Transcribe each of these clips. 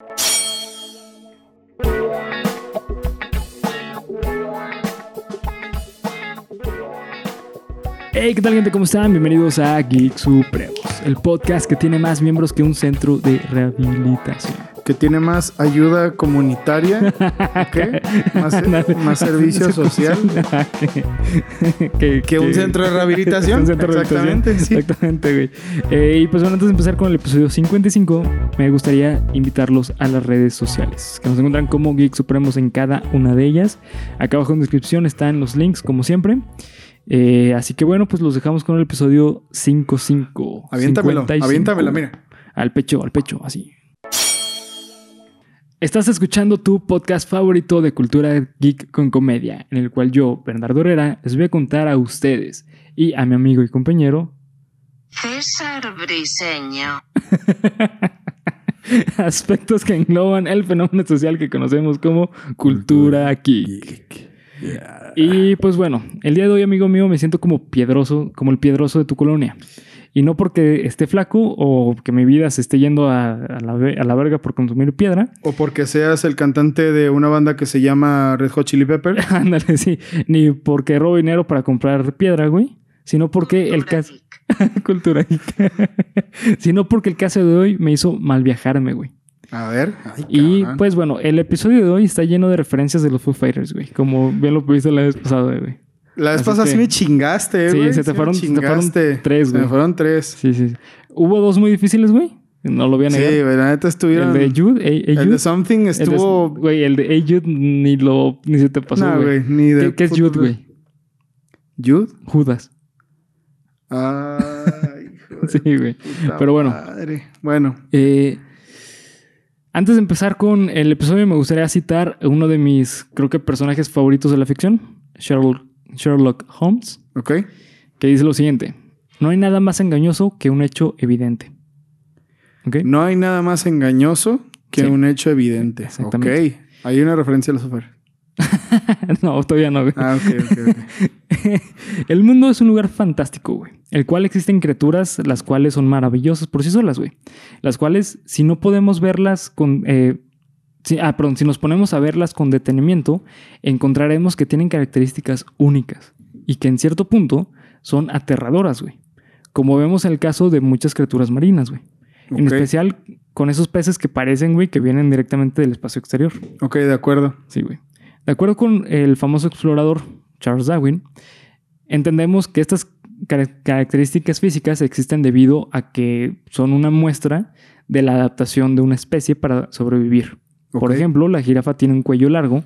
Hey, ¿qué tal gente? ¿Cómo están? Bienvenidos a Geek Supremos, el podcast que tiene más miembros que un centro de rehabilitación. Que tiene más ayuda comunitaria. Más, más servicio social que, que un centro de rehabilitación. Un centro de Exactamente, rehabilitación. sí. Exactamente, güey. Eh, y pues bueno, antes de empezar con el episodio 55, me gustaría invitarlos a las redes sociales, que nos encuentran como Geek Supremos en cada una de ellas. Acá abajo en descripción están los links, como siempre. Eh, así que bueno, pues los dejamos con el episodio 55. Aviéntamelo, 55. aviéntamelo, mira. Al pecho, al pecho, así. Estás escuchando tu podcast favorito de cultura geek con comedia, en el cual yo, Bernardo Herrera, les voy a contar a ustedes y a mi amigo y compañero César Briseño. aspectos que engloban el fenómeno social que conocemos como cultura geek. Y pues bueno, el día de hoy, amigo mío, me siento como piedroso, como el piedroso de tu colonia. Y no porque esté flaco o que mi vida se esté yendo a, a la, a la verga por consumir piedra. O porque seas el cantante de una banda que se llama Red Hot Chili Pepper. Ándale, sí. Ni porque robo dinero para comprar piedra, güey. Sino porque el caso. Cultura sino porque el caso de hoy me hizo mal viajarme, güey. A ver. Ay, Y pues bueno, el episodio de hoy está lleno de referencias de los Foo Fighters, güey. Como bien lo pudiste la vez pasada, güey. La vez así pasada sí me chingaste, Sí, güey. se te me fueron- se te fueron tres, Se me güey. fueron tres. Sí, sí. Hubo dos muy difíciles, güey. No lo voy a Sí, negar. güey, la neta estuvieron... el de Jude, A- A- El de Something estuvo... Güey, el de A Jude ni lo... Ni se te pasó, no, güey. güey, ni de... ¿Qué, qué es Jude, güey? ¿Jude? Judas. Ay, Sí, güey. Pero bueno. madre. Bueno, Eh, antes de empezar con el episodio, me gustaría citar uno de mis, creo que, personajes favoritos de la ficción, Sherlock, Sherlock Holmes, ok. que dice lo siguiente: No hay nada más engañoso que un hecho evidente. ¿Ok? No hay nada más engañoso que Sí. un hecho evidente. Exactamente. Ok. Hay una referencia a los software. no, todavía no. güey. Ah, ok, ok, ok. el mundo es un lugar fantástico, güey. El cual existen criaturas las cuales son maravillosas por sí solas, güey. Las cuales, si no podemos verlas con... eh, si- ah, perdón, si nos ponemos a verlas con detenimiento, encontraremos que tienen características únicas y que en cierto punto son aterradoras, güey. Como vemos en el caso de muchas criaturas marinas, güey. En especial con esos peces que parecen, güey, que vienen directamente del espacio exterior. Ok, de acuerdo. Sí, güey. De acuerdo con el famoso explorador Charles Darwin, entendemos que estas car- características físicas existen debido a que son una muestra de la adaptación de una especie para sobrevivir. Por ejemplo, la jirafa tiene un cuello largo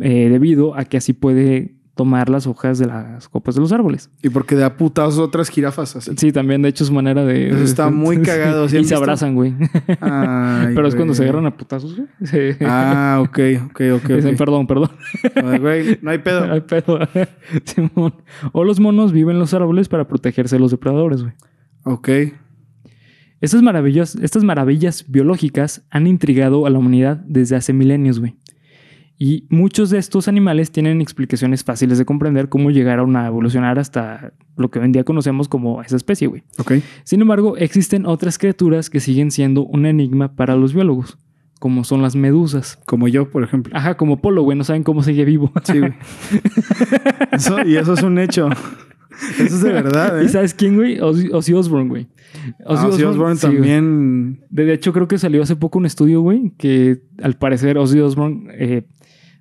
eh, debido a que así puede tomar las hojas de las copas de los árboles. Y porque da putazos otras jirafas así. Sí, también de hecho es manera de... Eso está muy cagado, ¿sí y se abrazan, güey. Ay, Pero es cuando se agarran a putazos, güey. Sí. Ah, ok, ok, ok. Dicen, ok. perdón, perdón. Ay, güey, no hay pedo. Ay, pedo. Simón. O los monos viven en los árboles para protegerse de los depredadores, güey. Ok. Estas maravillas, estas maravillas biológicas han intrigado a la humanidad desde hace milenios, güey. Y muchos de estos animales tienen explicaciones fáciles de comprender cómo llegaron a evolucionar hasta lo que hoy en día conocemos como esa especie, güey. Ok. Sin embargo, existen otras criaturas que siguen siendo un enigma para los biólogos, como son las medusas. Como yo, por ejemplo. Ajá, como Polo, güey, no saben cómo sigue vivo. Sí, güey. Eso- y eso es un hecho. Eso es de verdad, ¿eh? ¿Y sabes quién, güey? Ozzy, Ozzy Osbourne, güey. Ah, Ozzy Osbourne sí, güey. también. De de hecho, creo que salió hace poco un estudio, güey, que al parecer Ozzy Osbourne, eh,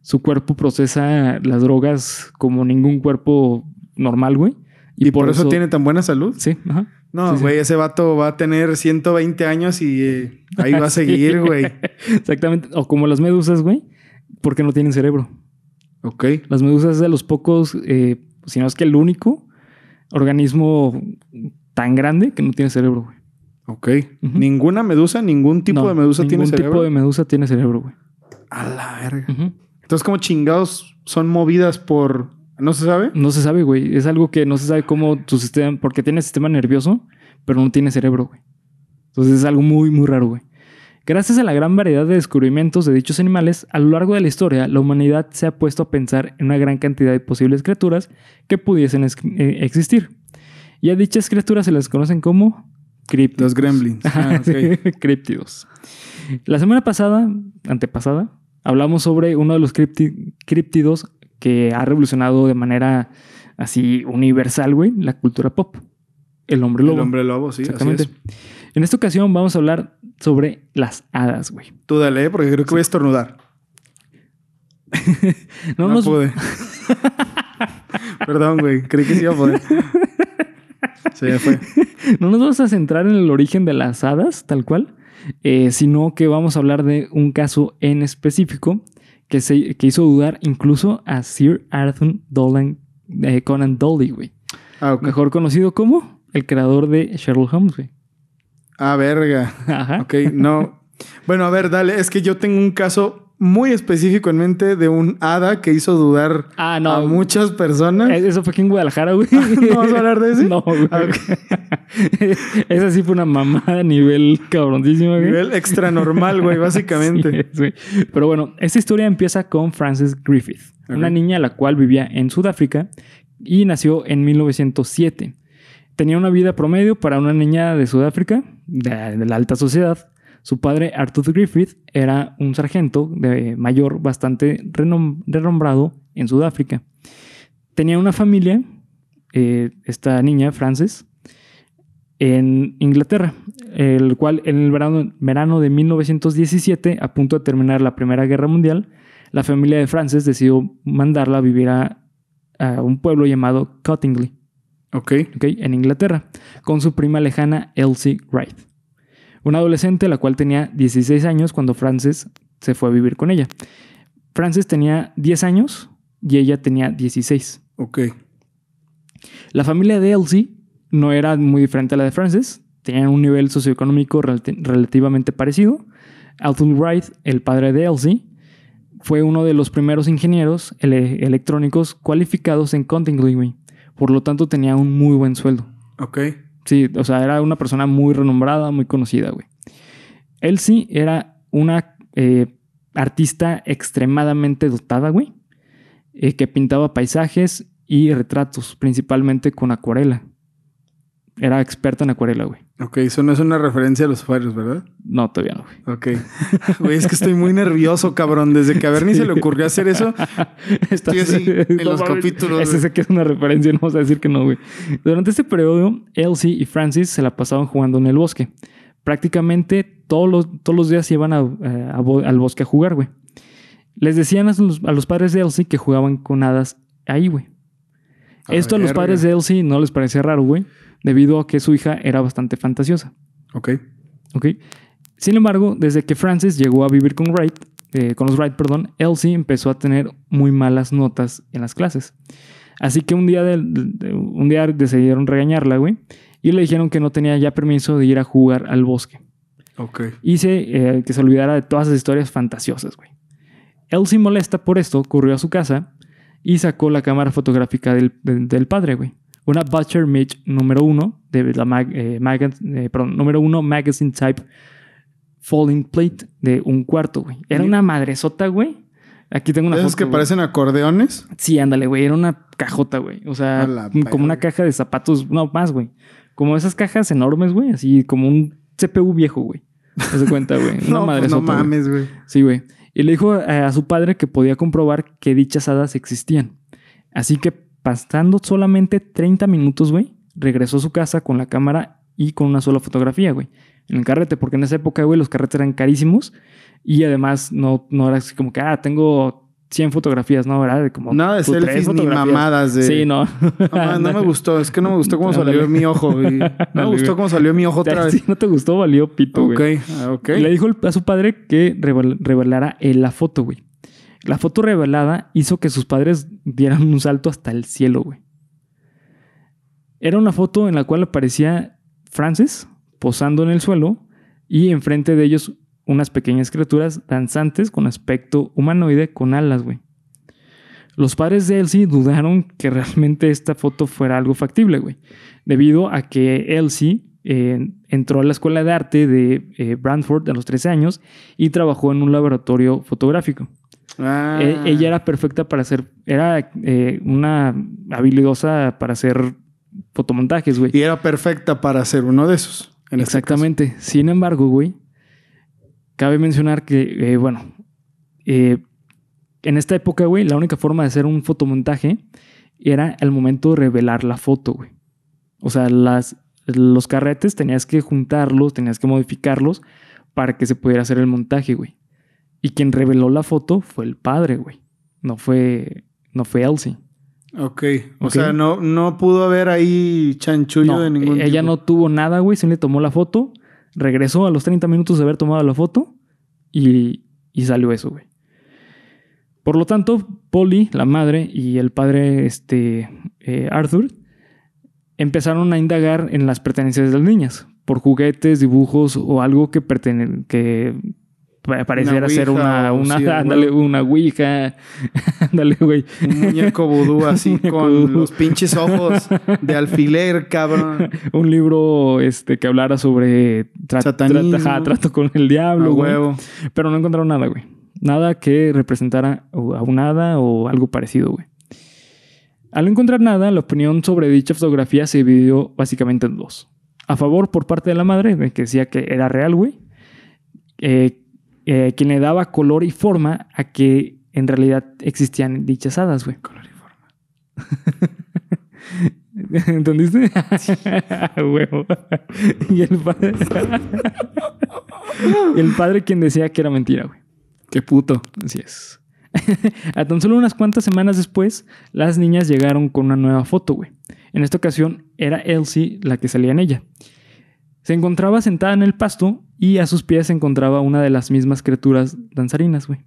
su cuerpo procesa las drogas como ningún cuerpo normal, güey. Y, por, eso, tiene tan buena salud. Sí, ajá. No, Sí, sí. güey, ese vato va a tener 120 años y eh, ahí va a seguir, güey. Exactamente. O como las medusas, güey, porque no tienen cerebro. Ok. Las medusas es de los pocos, eh, si no es que el único organismo tan grande que no tiene cerebro, güey. Ok. Ninguna medusa, ningún tipo No, de medusa tiene ningún cerebro. tipo de medusa tiene cerebro, güey. A la verga. Entonces, como chingados son movidas por. ¿No se sabe? No se sabe, güey. Es algo que no se sabe cómo tu sistema, porque tiene sistema nervioso, pero no tiene cerebro, güey. Entonces es algo muy, muy raro, güey. Gracias a la gran variedad de descubrimientos de dichos animales, a lo largo de la historia, la humanidad se ha puesto a pensar en una gran cantidad de posibles criaturas que pudiesen es- eh, existir. Y a dichas criaturas se las conocen como críptidos. Los gremlins. Ah, críptidos. La semana pasada, antepasada, hablamos sobre uno de los cripti- críptidos que ha revolucionado de manera así universal, güey, la cultura pop. El hombre lobo. El hombre lobo, sí. Exactamente. Exactamente. En esta ocasión vamos a hablar sobre las hadas, güey. Tú dale, ¿eh? porque creo que voy a estornudar. No, No, nos, pude. Perdón, güey. Creí que sí iba a poder. Se me fue. no nos vamos a centrar en el origen de las hadas, tal cual, eh, sino que vamos a hablar de un caso en específico que, se, que hizo dudar incluso a Sir Arthur Dolan, eh, Conan Doyle, güey. Ah, ok. Mejor conocido como el creador de Sherlock Holmes, güey. Ah, verga. Ajá. Ok, no. Bueno, a ver, dale. Es que yo tengo un caso muy específico en mente de un hada que hizo dudar Ah, no. a muchas personas. Eh, Eso fue aquí en Guadalajara, güey. ¿No vas a hablar de ese? No, güey. Ah, Esa sí fue una mamada a nivel cabroncísimo, güey. Nivel extra normal, güey, básicamente. Sí, sí. Pero bueno, esta historia empieza con Frances Griffith, una niña la cual vivía en Sudáfrica y nació en 1907. Tenía una vida promedio para una niña de Sudáfrica, de, la alta sociedad. Su padre, Arthur Griffith, era un sargento de mayor bastante renom- renombrado en Sudáfrica. Tenía una familia, eh, esta niña, Frances, en Inglaterra, el cual en el verano, verano de 1917, a punto de terminar la Primera Guerra Mundial, la familia de Frances decidió mandarla a vivir a, a un pueblo llamado Cottingley, Ok. ¿ok? en Inglaterra, con su prima lejana Elsie Wright, una adolescente la cual tenía 16 años cuando Frances se fue a vivir con ella. Frances tenía 10 años y ella tenía 16. Ok. La familia de Elsie no era muy diferente a la de Frances. Tenían un nivel socioeconómico relati- relativamente parecido. Arthur Wright, el padre de Elsie, fue uno de los primeros ingenieros ele- electrónicos cualificados en Cottingley. Por lo tanto, tenía un muy buen sueldo. Ok. Sí, o sea, era una persona muy renombrada, muy conocida, güey. Elsie era una eh, artista extremadamente dotada, güey, eh, que pintaba paisajes y retratos, principalmente con acuarela. Era experta en acuarela, güey. Ok, eso no es una referencia a los usuarios, ¿verdad? No, todavía no, güey. Ok. Güey, es que estoy muy nervioso, cabrón. Desde que a Bernie se le ocurrió hacer eso. Estás- así, en los capítulos, Ese sé que es una referencia, no vamos a decir que no, güey. Durante este periodo, Elsie y Francis se la pasaban jugando en el bosque. Prácticamente todos los, todos los días iban a- eh, a al bosque a jugar, güey. Les decían a los, a los padres de Elsie que jugaban con hadas ahí, güey. Esto a los padres de Elsie no les parecía raro, güey, debido a que su hija era bastante fantasiosa. Ok. ¿ok? Sin embargo, desde que Frances llegó a vivir con Wright, eh, con los Wright, perdón, Elsie empezó a tener muy malas notas en las clases. Así que un día, de- un día decidieron regañarla, güey, y le dijeron que no tenía ya permiso de ir a jugar al bosque. Ok. Y se, eh, que se olvidara de todas las historias fantasiosas, güey. Elsie, molesta por esto, corrió a su casa y sacó la cámara fotográfica del, del- del padre, güey. Una Butcher Mitch número uno, de la mag- eh, maga- eh, perdón, número uno Magazine Type Folding Plate de un cuarto, güey. Era una madresota, güey. Aquí tengo una Esos que güey. parecen acordeones. Sí, ándale, güey. Era una cajota, güey. O sea, como una caja de zapatos, no más, güey. Como esas cajas enormes, güey. Así como un CPU viejo, güey. No se cuenta, güey. Una No, pues no madresota, güey. mames, güey. Sí, güey. Y le dijo eh, a su padre que podía comprobar que dichas hadas existían. Así que pasando solamente 30 minutos, güey, regresó a su casa con la cámara y con una sola fotografía, güey. En el carrete, porque en esa época, güey, los carretes eran carísimos y además no, no era así como que, ah, tengo 100 fotografías, no, era de como... Nada de selfies ni mamadas de. Sí, no. No, me gustó. Es que no me gustó cómo salió mi ojo, güey. No me gustó cómo salió mi ojo otra Si vez. no te gustó, valió pito, Ok, güey. ah, ok. Y le dijo a su padre que revel- revelara la foto, güey. La foto revelada hizo que sus padres dieran un salto hasta el cielo, güey. Era una foto en la cual aparecía Francis posando en el suelo y enfrente de ellos unas pequeñas criaturas danzantes con aspecto humanoide con alas, güey. Los padres de Elsie dudaron que realmente esta foto fuera algo factible, güey, debido a que Elsie eh, entró a la escuela de arte de eh, Brantford a los 13 años y trabajó en un laboratorio fotográfico. Ah. Eh, ella era perfecta para hacer, era eh, una habilidosa para hacer fotomontajes, güey. Y era perfecta para ser uno de esos. en este Exactamente. Sin embargo, güey, cabe mencionar que, eh, bueno, en esta época, güey, la única forma de hacer un fotomontaje era al momento de revelar la foto, güey. O sea, las, los carretes tenías que juntarlos, tenías que modificarlos para que se pudiera hacer el montaje, güey. Y quien reveló la foto fue el padre, güey. No fue, no fue Elsie. Ok. O sea, no, no pudo haber ahí chanchullo No, de ningún ella tipo. no tuvo nada, güey. Se le tomó la foto, regresó a los 30 minutos de haber tomado la foto y, y salió eso, güey. Por lo tanto, Polly, la madre, y el padre, este, eh, Arthur, empezaron a indagar en las pertenencias de las niñas por juguetes, dibujos o algo que, que pareciera ser una, una, sí, ándale, una ouija, ándale, güey. Un muñeco vudú así Muñeco con vudú. los pinches ojos de alfiler, cabrón. un libro este, que hablara sobre tra- Satanismo. tra- ajá, trato con el A diablo, güey. huevo. Pero no encontraron nada, güey. Nada que representara a un hada o algo parecido, güey. Al no encontrar nada, la opinión sobre dicha fotografía se dividió básicamente en dos. A favor por parte de la madre, que decía que era real, güey. eh, eh, quien le daba color y forma a que en realidad existían dichas hadas, güey. Color y forma. ¿Entendiste? Huevo. y el padre. y el padre quien decía que era mentira, güey. Qué puto. Así es. A tan solo unas cuantas semanas después, las niñas llegaron con una nueva foto, güey. En esta ocasión era Elsie la que salía en ella. Se encontraba sentada en el pasto y a sus pies se encontraba una de las mismas criaturas danzarinas, güey.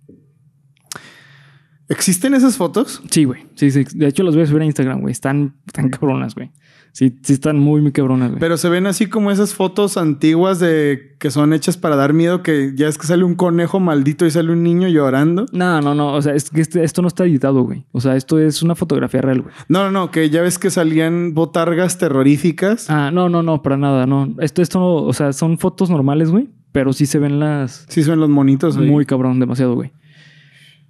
¿Existen esas fotos? Sí, güey. Sí, sí. De hecho, las voy a subir a Instagram, güey. Están, están cabronas, güey. Sí, sí están muy, muy cabronas, güey. Pero se ven así como esas fotos antiguas de que son hechas para dar miedo, que ya es que sale un conejo maldito y sale un niño llorando. No, no, no. O sea, es que este- esto no está editado, güey. O sea, esto es una fotografía real, güey. No, no, no, que ya ves que salían botargas terroríficas. Ah, no, no, no, para nada, no. Esto, esto, no, o sea, son fotos normales, güey, pero sí se ven las Sí, son los monitos. ahí. muy cabrón, demasiado, güey.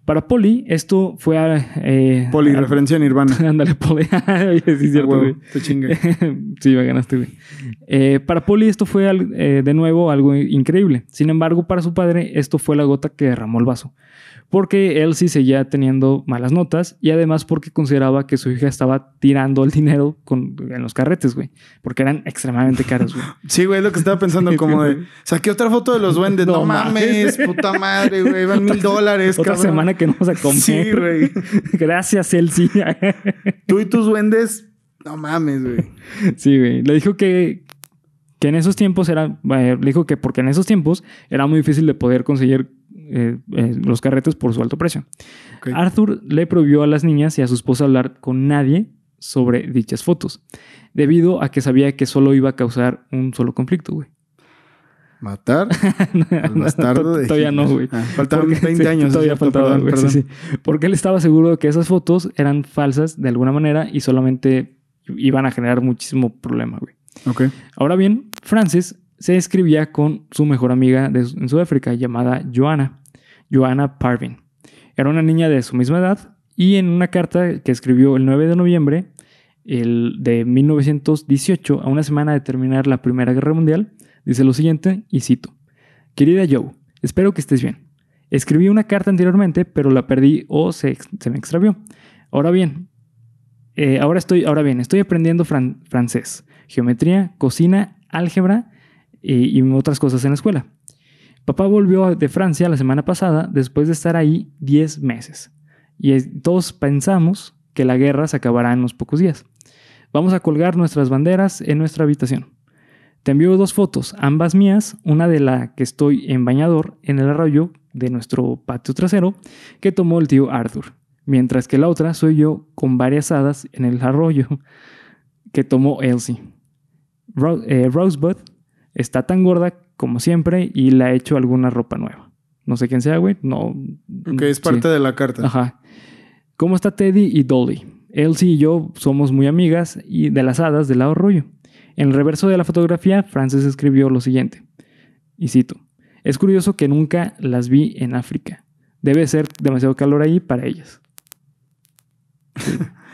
Para Poli, esto fue a. Eh, Poli, a- referencia a Nirvana. Ándale, Poli. Sí, cierto, Ah, güey. te chingue. sí, me ganaste, güey. Eh, para Poli, esto fue eh, de nuevo algo increíble. Sin embargo, para su padre, esto fue la gota que derramó el vaso. Porque él sí seguía teniendo malas notas y además porque consideraba que su hija estaba tirando el dinero con- en los carretes, güey. Porque eran extremadamente caros, güey. Sí, güey, lo que estaba pensando, como de saqué otra foto de los duendes. No, No mames, puta madre, güey. Van mil dólares, Otra cabrón. semana que no vamos a comer. Sí, güey. Gracias, Elsie. Tú y tus duendes, no mames, güey. sí, güey. Le dijo que, que en esos tiempos era. eh, le dijo que porque en esos tiempos era muy difícil de poder conseguir eh, eh, los carretes por su alto precio. Arthur le prohibió a las niñas y a su esposa hablar con nadie sobre dichas fotos, debido a que sabía que solo iba a causar un solo conflicto, güey. Matar al bastardo de Todavía no, güey. Ah, faltaban Porque- 20 sí, años. Todavía faltaban, güey. sí, perdón. sí. Porque él estaba seguro de que esas fotos eran falsas de alguna manera y solamente iban a generar muchísimo problema, güey. Ok. Ahora bien, Francis se escribía con su mejor amiga de, en Sudáfrica llamada Joanna, Joanna Parvin. Era una niña de su misma edad y en una carta que escribió el 9 de noviembre el de 1918, a una semana de terminar la Primera Guerra Mundial, dice lo siguiente, y cito, Querida Joe, espero que estés bien. Escribí una carta anteriormente, pero la perdí o se, se me extravió. Ahora bien, eh, ahora estoy, ahora bien, estoy aprendiendo fran- francés, geometría, cocina, álgebra y otras cosas en la escuela. Papá volvió de Francia la semana pasada después de estar ahí 10 meses. Y todos pensamos que la guerra se acabará en unos pocos días. Vamos a colgar nuestras banderas en nuestra habitación. Te envío dos fotos, ambas mías, una de la que estoy en bañador en el arroyo de nuestro patio trasero que tomó el tío Arthur, mientras que la otra soy yo con varias hadas en el arroyo que tomó Elsie. Eh, Rosebud está tan gorda como siempre y le ha hecho alguna ropa nueva. No sé quién sea, güey. No. Ok, es parte sí. de la carta. Ajá. ¿Cómo está Teddy y Dolly? Elsie y yo somos muy amigas y de las hadas del arroyo. En el reverso de la fotografía, Francis escribió lo siguiente. Y cito. Es curioso que nunca las vi en África. Debe ser demasiado calor ahí para ellas.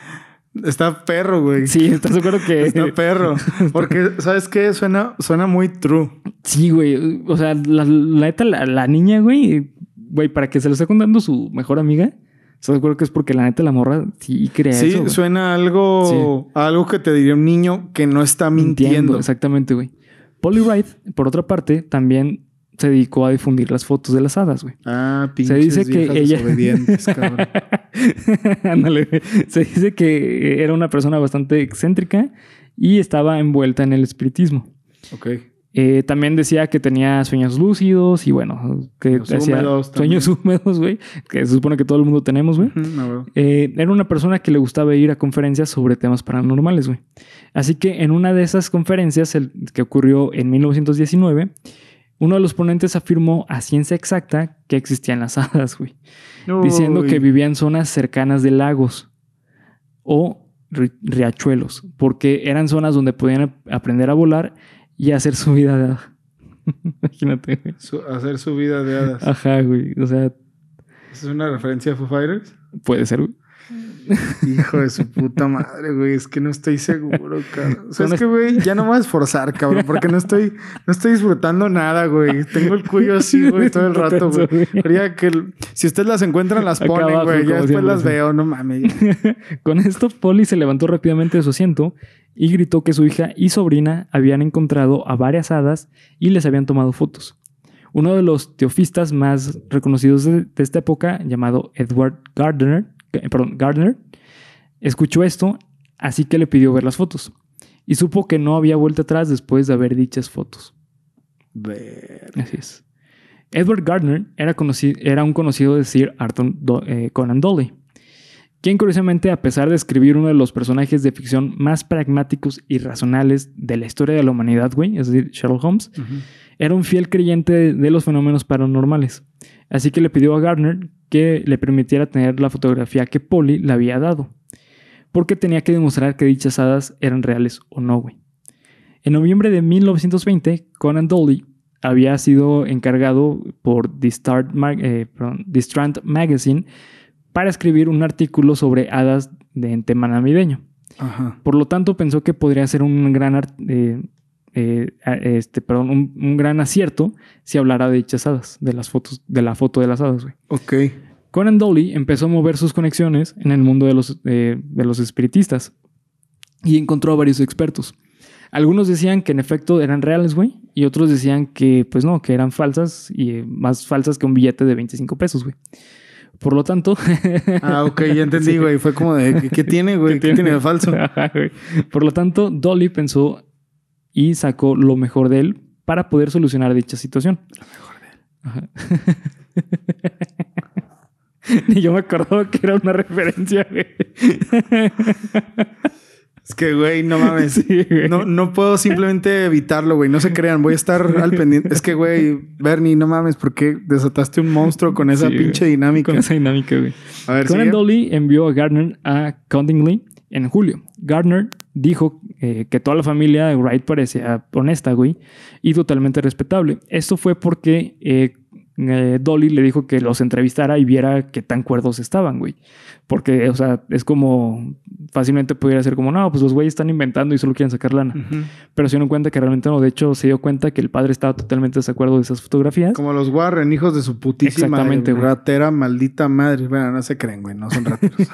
Está perro, güey. Sí, ¿estás acuerdo que...? Está perro. Porque, ¿sabes qué? Suena, suena muy true. Sí, güey. O sea, la, neta, la, la niña, güey, güey, para que se lo esté contando su mejor amiga, ¿estás acuerdo que es porque la neta la morra sí crea Sí, eso? güey? suena algo, algo que te diría un niño que no está mintiendo. Exactamente, güey. Polly Wright, por otra parte, también se dedicó a difundir las fotos de las hadas, güey. Ah, pinches dice que ella- cabrón. Se dice que era una persona bastante excéntrica y estaba envuelta en el espiritismo. ok. Eh, también decía que tenía sueños lúcidos y bueno, que Sueños hacía húmedos sueños húmedos, güey, que se supone que todo el mundo tenemos, güey. Huevo. Eh, era una persona que le gustaba ir a conferencias sobre temas paranormales, güey. Así que en una de esas conferencias, el- que ocurrió en 1919, uno de los ponentes afirmó a ciencia exacta que existían las hadas, güey. Diciendo que vivían en zonas cercanas de lagos o ri- riachuelos, porque eran zonas donde podían ap- aprender a volar y hacer su vida de hada. Imagínate, güey. Su- hacer su vida de hadas. Ajá, güey. O sea, ¿Es una referencia a Foo Fighters? puede ser, güey. Hijo de su puta madre, güey. Es que no estoy seguro, cabrón. O sea, es que, güey, ya no me voy a esforzar, cabrón, porque no estoy, no estoy disfrutando nada, güey. Tengo el cuello así, güey, todo el rato, güey. Quería que el- si ustedes las encuentran, las Acá ponen, güey. Ya después las veo, no mames. Con esto, Polly se levantó rápidamente de su asiento y gritó que su hija y sobrina habían encontrado a varias hadas y les habían tomado fotos. Uno de los teofistas más reconocidos de, de esta época, llamado Edward Gardner, perdón, Gardner, escuchó esto, así que le pidió ver las fotos. Y supo que no había vuelta atrás después de haber dichas fotos. Ver. Así es. Edward Gardner era, conoci- era un conocido de Sir Arthur Do- eh, Conan Doyle, quien curiosamente, a pesar de escribir uno de los personajes de ficción más pragmáticos y racionales de la historia de la humanidad, güey, es decir, Sherlock Holmes, era un fiel creyente de, de los fenómenos paranormales. Así que le pidió a Gardner que le permitiera tener la fotografía que Polly le había dado, porque tenía que demostrar que dichas hadas eran reales o no, güey. En noviembre de 1920, Conan Doyle había sido encargado por The, Start Mag- eh, perdón, The Strand Magazine para escribir un artículo sobre hadas de en tema navideño. Ajá. Por lo tanto, pensó que podría ser un gran, eh, eh, este, perdón, un, un gran acierto si hablara de dichas hadas, de las fotos, de la foto de las hadas, güey. Ok. Conan Doyle empezó a mover sus conexiones en el mundo de los, eh, de los espiritistas y encontró a varios expertos. Algunos decían que en efecto eran reales, güey, y otros decían que, pues no, que eran falsas y eh, más falsas que un billete de 25 pesos, güey. Por lo tanto, Ah, ok, ya entendí, Sí. güey. Fue como de, ¿qué, qué tiene, güey? ¿Qué, tiene de falso? Por lo tanto, Dolly pensó y sacó lo mejor de él para poder solucionar dicha situación. Lo mejor de él. Ni yo me acordaba que era una referencia, güey. Es que, güey, no mames. Sí, güey. No, no puedo simplemente evitarlo, güey. No se crean. Voy a estar al pendiente. Es que, güey, Bernie, no mames, porque desataste un monstruo con esa Sí, pinche güey. dinámica. Con esa dinámica, güey. A ver, Conan. Dolly envió a Gardner a Cottingley en julio. Gardner dijo eh, que toda la familia de Wright parecía honesta, güey, y totalmente respetable. Esto fue porque eh, eh, Dolly le dijo que los entrevistara y viera qué tan cuerdos estaban, güey. Porque, o sea, es como fácilmente pudiera ser como, no, pues los güeyes están inventando y solo quieren sacar lana. Pero se dieron cuenta que realmente no. De hecho, se dio cuenta que el padre estaba totalmente de desacuerdo de esas fotografías. Como los Warren, hijos de su putísima Exactamente, güey. ratera, maldita madre. Bueno, no se creen, güey. No son rateros.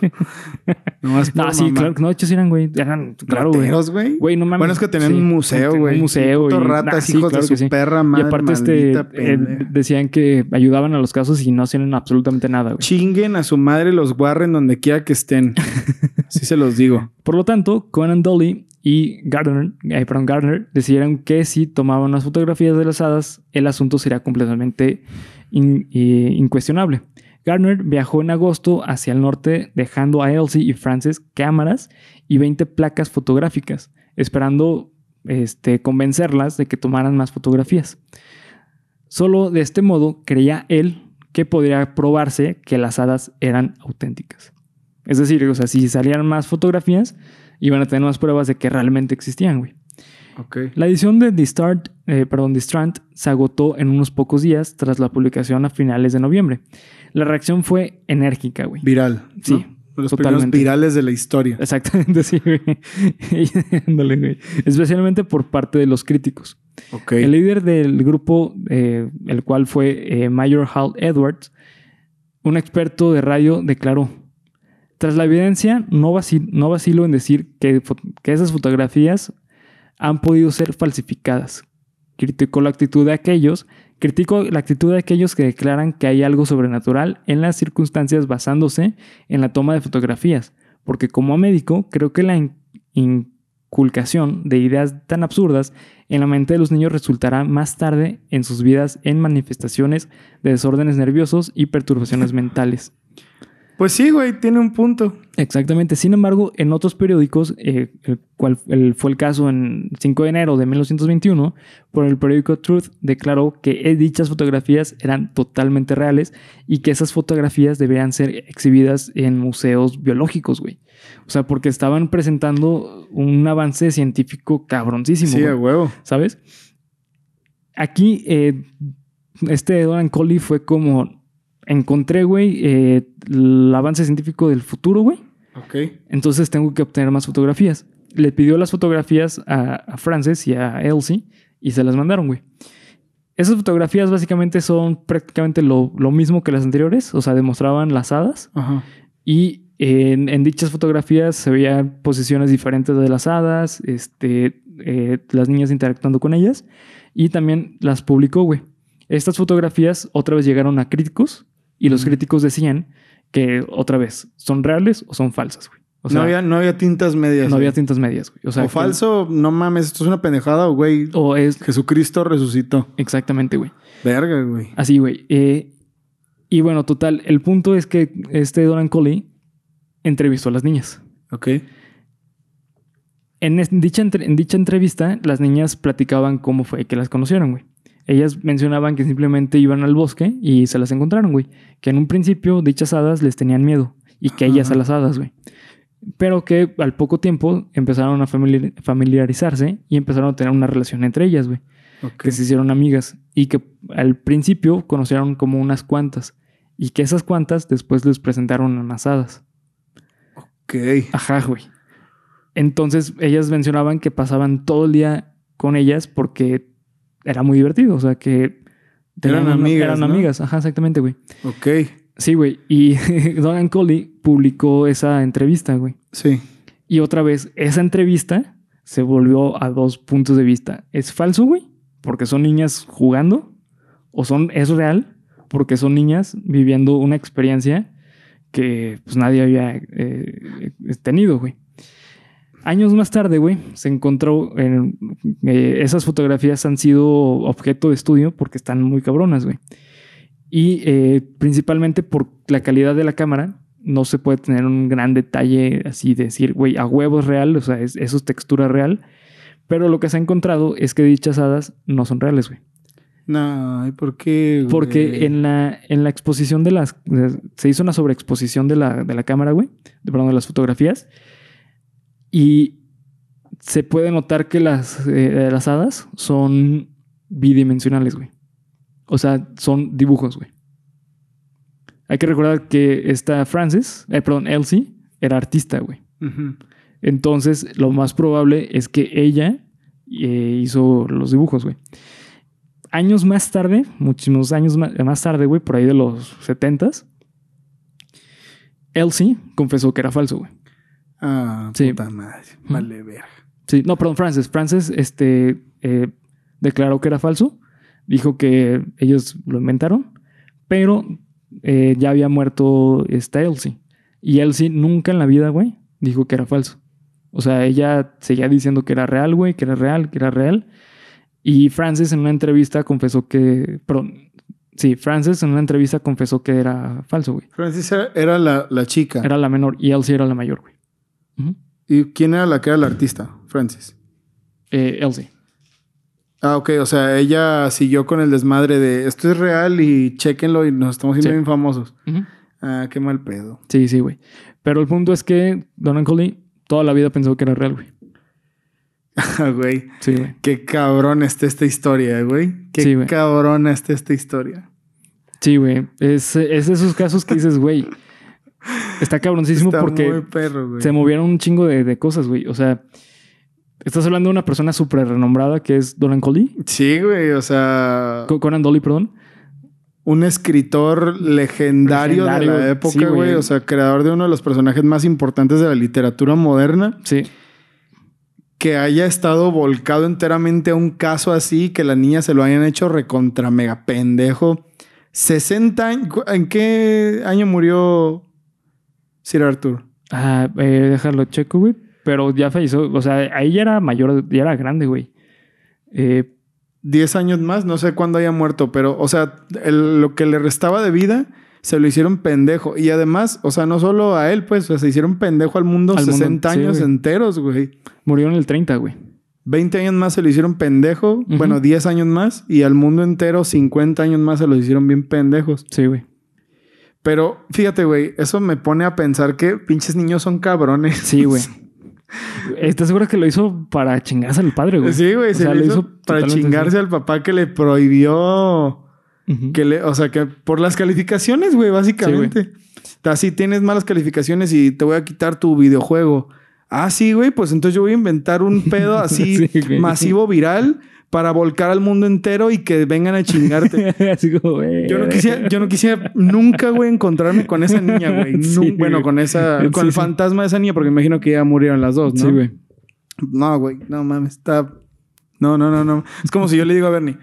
No, por sí, mamar. claro que no. De hecho, sí eran, güey. Eran, claro, güey. ¿Rateros, güey? Güey, no mames. Bueno, es que tenían Sí, un museo, güey. Un museo, güey. ratas, Nah, sí, hijos claro de su perra Y madre, aparte, este, eh, decían que ayudaban a los casos y no hacían absolutamente nada, güey. Chinguen a su madre los Warren donde quiera que estén. Así se los digo. Por lo tanto, Conan Dolly y Gardner, eh, perdón, Gardner decidieron que si tomaban unas fotografías de las hadas, el asunto sería completamente in- eh, incuestionable. Gardner viajó en agosto hacia el norte, dejando a Elsie y Frances cámaras y 20 placas fotográficas, esperando este, convencerlas de que tomaran más fotografías. Solo de este modo creía él que podría probarse que las hadas eran auténticas. Es decir, o sea, si salían más fotografías, iban a tener más pruebas de que realmente existían, güey. Ok. La edición de The, Start, eh, perdón, The Strand se agotó en unos pocos días tras la publicación a finales de noviembre. La reacción fue enérgica, güey. Viral. Sí, ¿no? Los primeros Totalmente. virales de la historia. Exactamente, sí, güey. Ándale, güey. Especialmente por parte de los críticos. El líder del grupo, eh, el cual fue eh, Mayor Hal Edwards, un experto de radio, declaró: Tras la evidencia, no, vaci- no vacilo en decir que, que esas fotografías han podido ser falsificadas. Criticó la actitud de aquellos, criticó la actitud de aquellos que declaran que hay algo sobrenatural en las circunstancias basándose en la toma de fotografías, porque como médico creo que la in- inculcación de ideas tan absurdas en la mente de los niños resultará más tarde en sus vidas en manifestaciones de desórdenes nerviosos y perturbaciones mentales. Pues sí, güey, tiene un punto. Exactamente. Sin embargo, en otros periódicos, eh, el cual el- fue el caso en 5 de enero de 1921, por el periódico Truth declaró que eh, dichas fotografías eran totalmente reales y que esas fotografías deberían ser exhibidas en museos biológicos, güey. O sea, porque estaban presentando un avance científico cabroncísimo. Sí, güey. a huevo. ¿sabes? Aquí, eh, este Doran Coley fue como, encontré, güey, eh, el avance científico del futuro, güey. Ok. Entonces tengo que obtener más fotografías. Le pidió las fotografías a, a Frances y a Elsie y se las mandaron, güey. Esas fotografías básicamente son prácticamente lo, lo mismo que las anteriores, o sea, demostraban las hadas Ajá. y en, en dichas fotografías se veían posiciones diferentes de las hadas, este, eh, las niñas interactuando con ellas y también las publicó, güey. Estas fotografías otra vez llegaron a críticos y los críticos decían que otra vez son reales o son falsas, güey. O sea, no, había, no había tintas medias. no había tintas medias, güey. O, sea, o que- falso, no mames, esto es una pendejada, güey. O es Jesucristo resucitó. exactamente, güey. Verga, güey. Así, güey. Eh, y bueno, total, el punto es que este Doran Coley entrevistó a las niñas. Ok. Dicha, en dicha entrevista, las niñas platicaban cómo fue que las conocieron, güey. Ellas mencionaban que simplemente iban al bosque y se las encontraron, güey. Que en un principio dichas hadas les tenían miedo y que ellas a las hadas, güey. Pero que al poco tiempo empezaron a familiar- familiarizarse y empezaron a tener una relación entre ellas, güey. Que se hicieron amigas y que al principio conocieron como unas cuantas y que esas cuantas después les presentaron a unas hadas. Ok. Ajá, güey. Entonces ellas mencionaban que pasaban todo el día con ellas porque era muy divertido. O sea, que Eran amigas, Eran ¿no? amigas, ajá, exactamente, güey. Ok. Sí, güey. Y Doran Coley publicó esa entrevista, güey. Sí. Y otra vez, esa entrevista se volvió a dos puntos de vista. ¿Es falso, güey? Porque son niñas jugando. ¿O son, es real? Porque son niñas viviendo una experiencia que pues nadie había eh, tenido, güey. Años más tarde, güey, se encontró en, eh, esas fotografías han sido objeto de estudio porque están muy cabronas, güey. Y eh, principalmente por la calidad de la cámara, no se puede tener un gran detalle así de decir, güey, a huevo es real, o sea, es, eso es textura real. Pero lo que se ha encontrado es que dichas hadas no son reales, güey. No, ¿y por qué? güey? Porque en la, en la exposición de las... se hizo una sobreexposición de la, de la cámara, güey. De, perdón, de las fotografías. Y se puede notar que las, eh, las hadas son bidimensionales, güey. O sea, son dibujos, güey. Hay que recordar que esta Frances, eh, perdón, Elsie, era artista, güey. Entonces, lo más probable es que ella eh, hizo los dibujos, güey. Años más tarde, muchísimos años más tarde, güey, por ahí de los 70s, Elsie confesó que era falso, güey. Ah, Sí. puta madre. Vale, verga. Sí, no, perdón, Frances. Frances este, eh, declaró que era falso. Dijo que ellos lo inventaron, pero eh, ya había muerto esta Elsie. Y Elsie nunca en la vida, güey, dijo que era falso. O sea, ella seguía diciendo que era real, güey, que era real, que era real. Y Frances en una entrevista confesó que. Perdón. Sí, Frances en una entrevista confesó que era falso, güey. Francis era, era la, la chica. Era la menor y Elsie era la mayor, güey. ¿Y quién era la que era la artista? Francis. Eh, Elsie. Ah, ok. O sea, ella siguió con el desmadre de esto es real y chéquenlo y nos estamos haciendo Sí. bien famosos. Ah, qué mal pedo. Sí, sí, güey. Pero el punto es que Don Coley toda la vida pensó que era real, güey. Ah, güey. Sí, güey. Qué cabrón está esta historia, güey. Qué Sí, güey. cabrona está esta historia. Sí, güey. Es, es de esos casos que dices, güey. Está cabroncísimo Está porque muy perro, güey. se movieron un chingo de, de cosas, güey. O sea, estás hablando de una persona súper renombrada que es Dolan Coley. Sí, güey, o sea, Co- Conan Dolly, perdón. un escritor legendario, Legendario, de la sí, época, güey. güey. O sea, creador de uno de los personajes más importantes de la literatura moderna. Sí. Que haya estado volcado enteramente a un caso así, que la niña se lo hayan hecho recontra mega pendejo. 60 años. ¿En qué año murió Sir Arthur? Ah, eh, déjalo checo, güey. Pero ya falleció. O sea, ahí ya era mayor, ya era grande, güey. Eh, 10 años más, no sé cuándo haya muerto, pero, o sea, el- lo que le restaba de vida se lo hicieron pendejo. Y además, o sea, no solo a él, pues, o sea, se hicieron pendejo al mundo Al mundo, 60 sí, años güey. enteros, güey. murió en el 30, güey. 20 años más se lo hicieron pendejo, bueno, 10 años más, y al mundo entero 50 años más se los hicieron bien pendejos. Sí, güey. Pero fíjate, güey, eso me pone a pensar que pinches niños son cabrones. Sí, güey. ¿Estás seguro que lo hizo para chingarse al padre, güey? Sí, güey, se sea, lo hizo hizo para chingarse al papá que le prohibió que le, o sea, que por las calificaciones, güey, básicamente. Así tienes malas calificaciones y te voy a quitar tu videojuego. Ah, sí, güey, pues entonces yo voy a inventar un pedo así Sí, masivo viral para volcar al mundo entero y que vengan a chingarte. Yo no quisiera, yo no quisiera nunca, güey, encontrarme con esa niña, güey. Sí, bueno, con esa, con Sí, el sí. fantasma de esa niña, porque imagino que ya murieron las dos, ¿no? Sí, güey. No, güey, no mames, está. No, no, no, no. Es como si yo le digo a Bernie.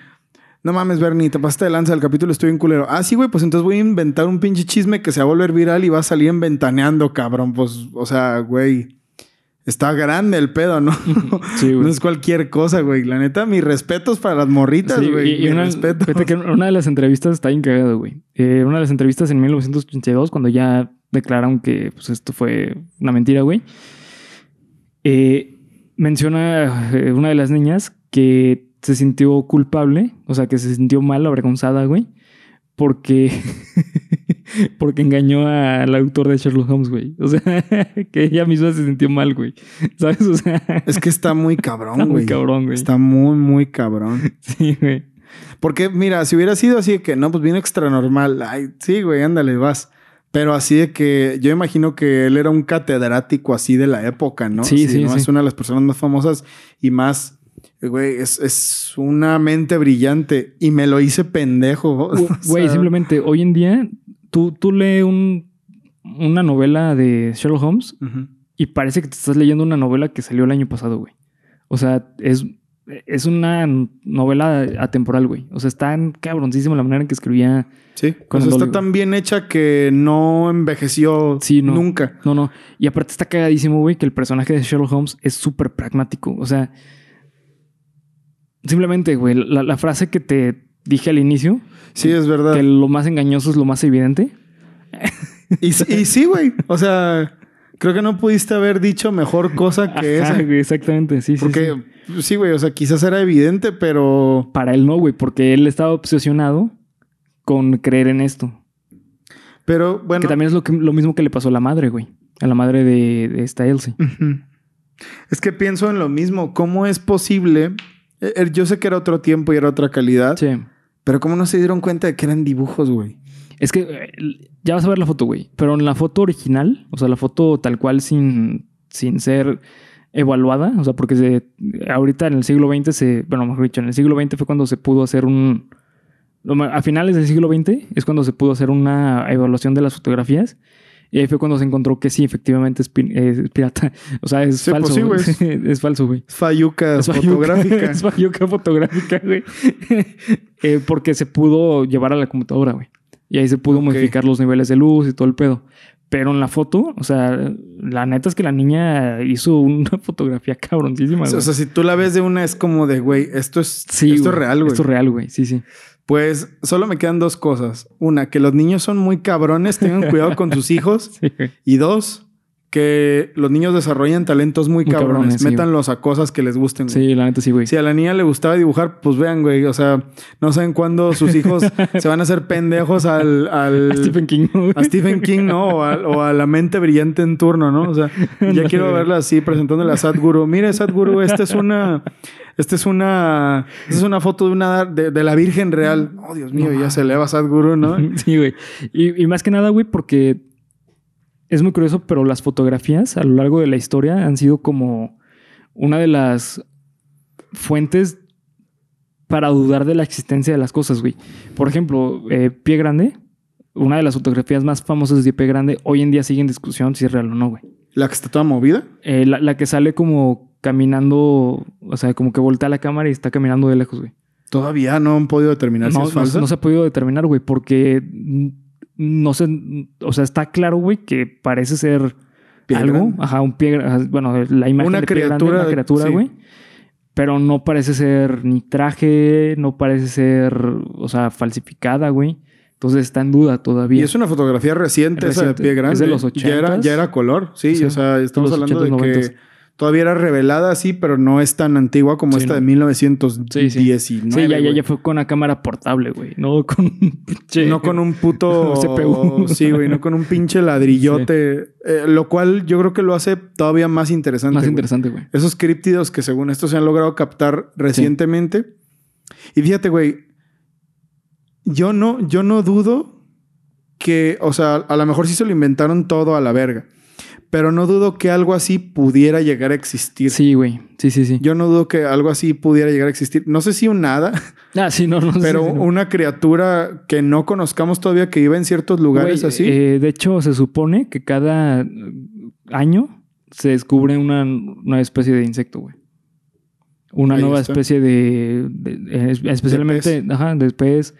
No mames, Bernie, te pasaste de lanza, el capítulo estoy en culero. Ah, sí, güey, pues entonces voy a inventar un pinche chisme que se va a volver viral y va a salir en ventaneando, cabrón. Pues, o sea, güey, está grande el pedo, ¿no? Sí, no güey. es cualquier cosa, güey. La neta, mis respetos para las morritas, Sí, güey. y, y una, respetos. fíjate que una de las entrevistas está bien cagado, güey. Eh, una de las entrevistas en 1982, cuando ya declararon que pues, esto fue una mentira, güey. eh, menciona eh, una de las niñas que se sintió culpable, o sea, que se sintió mal, avergonzada, güey, porque, porque engañó al autor de Sherlock Holmes, güey. O sea, que ella misma se sintió mal, güey. ¿Sabes? O sea, Es que está muy cabrón, Está muy güey. cabrón, güey. Está muy, muy cabrón. sí, güey. Porque, mira, si hubiera sido así de que no, pues bien extra normal. Ay, sí, güey, ándale, vas. Pero así de que yo imagino que él era un catedrático así de la época, ¿no? Sí, sí, ¿no? sí. Es una de las personas más famosas y más, güey, es, es una mente brillante y me lo hice pendejo. o Güey, sea, simplemente hoy en día tú, tú lees un, una novela de Sherlock Holmes y parece que te estás leyendo una novela que salió el año pasado, güey. O sea, es, es una novela atemporal, güey. O sea, está en cabroncísima la manera en que escribía. Sí, o sea, está tan bien hecha que no envejeció Sí, no. nunca. No, no. Y aparte está cagadísimo, güey, que el personaje de Sherlock Holmes es súper pragmático. O sea, simplemente, güey, la, la frase que te dije al inicio, Sí, es verdad. que lo más engañoso es lo más evidente. Y, y sí, güey. O sea, creo que no pudiste haber dicho mejor cosa que Ajá, esa. güey, exactamente, sí. Porque sí, güey, o sea, quizás era evidente, pero Para él no, güey, porque él estaba obsesionado con creer en esto. pero bueno. Que también es lo, que, lo mismo que le pasó a la madre, güey. A la madre de, de esta Elsie. Es que pienso en lo mismo. ¿Cómo es posible? Eh, eh, Yo sé que era otro tiempo y era otra calidad, Sí. Pero ¿cómo no se dieron cuenta de que eran dibujos, güey? Es que eh, ya vas a ver la foto, güey. Pero en la foto original, o sea, la foto tal cual sin, sin ser evaluada, o sea, porque se- ahorita en el siglo XX se, bueno, mejor dicho, en el siglo XX fue cuando se pudo hacer un, a finales del siglo XX es cuando se pudo hacer una evaluación de las fotografías. Y ahí fue cuando se encontró que sí, efectivamente es, pi- es pirata. O sea, es Sí, pues falso. sí, güey. es falso, güey. Fayuca Es fotográfica. Es fayuca fotográfica, güey. Eh, porque se pudo llevar a la computadora, güey. Y ahí se pudo modificar los niveles de luz y todo el pedo. Pero en la foto, o sea, la neta es que la niña hizo una fotografía cabroncísima, o sea, si tú la ves de una, es como de, güey, esto es, Sí, esto es real, güey. Esto es real, güey. Sí, sí. Pues solo me quedan dos cosas. Una, que los niños son muy cabrones, tengan cuidado con sus hijos. Sí. Y dos, que los niños desarrollan talentos muy, Muy cabrones. cabrones, sí, Métanlos a cosas que les gusten. güey. Sí, la neta sí, güey. Si a la niña le gustaba dibujar, pues vean, güey. O sea, no saben cuándo sus hijos se van a hacer pendejos al, al- A Stephen King, ¿no, a Stephen King, ¿no? O a, o a la mente brillante en turno, ¿no? O sea, ya quiero verla así presentándole a Sadhguru. Mire, Sadhguru, esta es una. Esta es una. Esta es una foto de una de, de la Virgen real. Oh, Dios mío, ya se eleva Sadhguru, ¿no? Sí, güey. Y, y más que nada, güey, porque es muy curioso, pero las fotografías a lo largo de la historia han sido como una de las fuentes para dudar de la existencia de las cosas, güey. Por ejemplo, eh, Pie Grande, una de las fotografías más famosas de Pie Grande, hoy en día sigue en discusión si es real o no, güey. La que está toda movida. Eh, la, la que sale como caminando, o sea, como que voltea la cámara y está caminando de lejos, güey. Todavía no han podido determinar si No, es no- falsa. no se ha podido determinar, güey, porque no sé, o sea, está claro, güey, que parece ser Pie algo, grande. ajá, un pie, bueno, la imagen Una de pie grande, criatura, una criatura, sí. güey. Pero no parece ser ni traje, no parece ser, o sea, falsificada, güey. Entonces está en duda todavía. Y es una fotografía reciente, esa de Reciente. pie grande. Es de los Ya era, 80s. ya era color, sí. Sí, o sea, estamos hablando de 80s, que 90s. Todavía era revelada, sí, pero no es tan antigua como Sí, esta no. de 1919. Sí, ya, ya, güey. ya fue con una cámara portable, güey. No con No con un puto CPU. Sí, güey, no con un pinche ladrillote. Eh, lo cual yo creo que lo hace todavía más interesante. Más güey. interesante, güey. Esos críptidos que según esto se han logrado captar recientemente. Y fíjate, güey. Yo no, yo no dudo que, o sea, a lo mejor sí se lo inventaron todo a la verga. Pero no dudo que algo así pudiera llegar a existir. Sí, güey. Sí, sí, sí. Yo no dudo que algo así pudiera llegar a existir. No sé si un nada, Ah, sí, no, no sé pero no. una criatura que no conozcamos todavía que iba en ciertos lugares Güey, así. eh, de hecho, se supone que cada eh, año se descubre una nueva especie de insecto, güey. Una Ahí nueva está. especie de, de- eh, es- especialmente, ajá, de pez,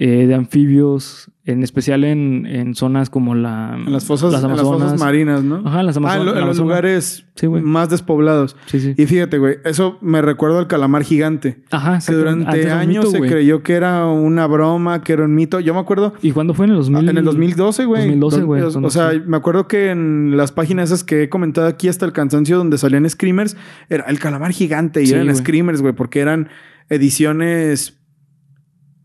eh, de anfibios, en especial en, en zonas como la, en las fosas, las en las fosas marinas, ¿no? Ajá, las ah, Amazonas. en, lo- en los lugares Sí, más despoblados. Sí, sí. Y fíjate, güey, eso me recuerda al calamar gigante. Ajá, Que durante años mito, se creyó que era una broma, que era un mito. Yo me acuerdo ¿Y cuándo fue? En el 2000? en el 2012, güey. 2012, Dos- güey, O, sea, me acuerdo que en las páginas esas que he comentado aquí hasta el cansancio donde salían screamers, era el calamar gigante y Sí, eran güey. screamers, güey, porque eran ediciones.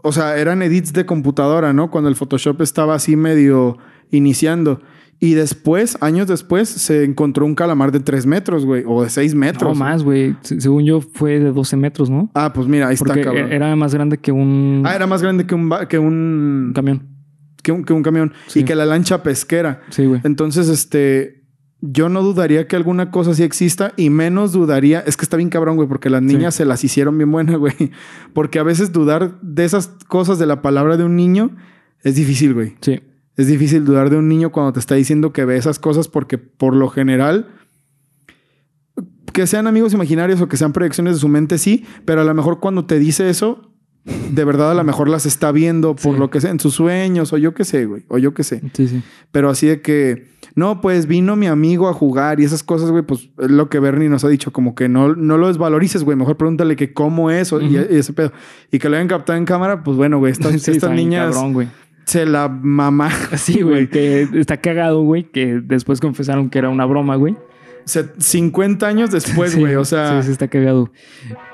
O sea, eran edits de computadora, ¿no? Cuando el Photoshop estaba así medio iniciando. Y después, años después, se encontró un calamar de 3 metros, güey, o de 6 metros. No, más, güey. Se- Según yo, fue de 12 metros, ¿no? Ah, pues mira, ahí Porque está, cabrón. era más grande que un Ah, era más grande que un, que un, camión. que un, que un camión Sí. y que la lancha pesquera. Sí, güey. Entonces, este, yo no dudaría que alguna cosa así exista y menos dudaría, es que está bien cabrón, güey, porque las Sí. niñas se las hicieron bien buenas, güey. Porque a veces dudar de esas cosas de la palabra de un niño es difícil, güey. Sí. Es difícil dudar de un niño cuando te está diciendo que ve esas cosas porque por lo general que sean amigos imaginarios o que sean proyecciones de su mente, sí, pero a lo mejor cuando te dice eso, de verdad a lo mejor las está viendo por Sí. lo que sea, en sus sueños o yo qué sé, güey, o yo qué sé. Sí, sí. Pero así de que, no, pues vino mi amigo a jugar y esas cosas, güey, pues es lo que Bernie nos ha dicho, como que no, no lo desvalorices, güey, mejor pregúntale que cómo es o- y- ese pedo. Y que lo hayan captado en cámara, pues bueno, güey, estas, Sí, estas niñas cabrón, se la mamá. Sí, güey. Que está cagado, güey. Que después confesaron que era una broma, güey. Se- 50 años después, Sí, güey, o sea, Sí, sí, está cagado.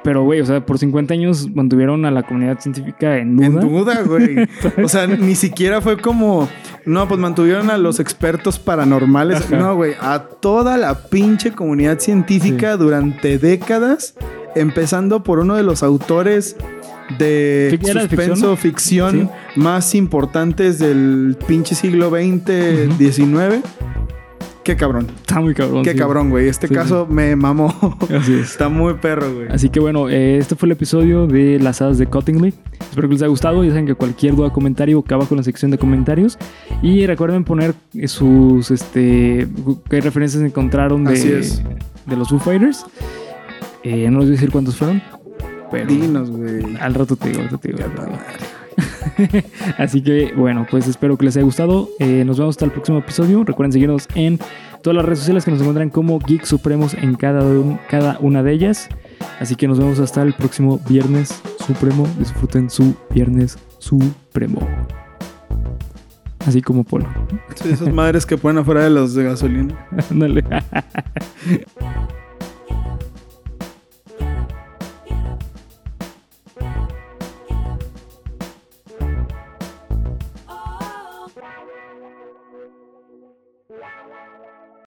Pero, güey, o sea, por 50 años mantuvieron a la comunidad científica en duda. en duda, güey. o sea, ni siquiera fue como, no, pues mantuvieron a los expertos paranormales. Ajá. No, güey, a toda la pinche comunidad científica durante décadas, empezando por uno de los autores de suspenso, ficción, más importantes del pinche siglo XX. XIX. Qué cabrón, Está muy cabrón. qué sí. cabrón, güey. Este Sí, caso me mamó. Así es. Está muy perro, güey. Así que bueno, eh, este fue el episodio de las hadas de Cottingley. Espero que les haya gustado. Ya saben que cualquier duda, comentario, acá abajo en la sección de comentarios. Y recuerden poner eh, sus, este, qué referencias encontraron de, Así es. de los Foo Fighters. Eh, no les voy a decir cuántos fueron, pero Dinos, güey. al rato te digo, al rato te digo. al rato te digo. Así que bueno, pues espero que les haya gustado. Eh, nos vemos hasta el próximo episodio. Recuerden seguirnos en todas las redes sociales que nos encuentran como Geek Supremos en cada, un- cada una de ellas. Así que nos vemos hasta el próximo Viernes Supremo. Disfruten su Viernes Supremo. Así como Polo. Sí, esas madres que ponen afuera de los de gasolina. Ándale.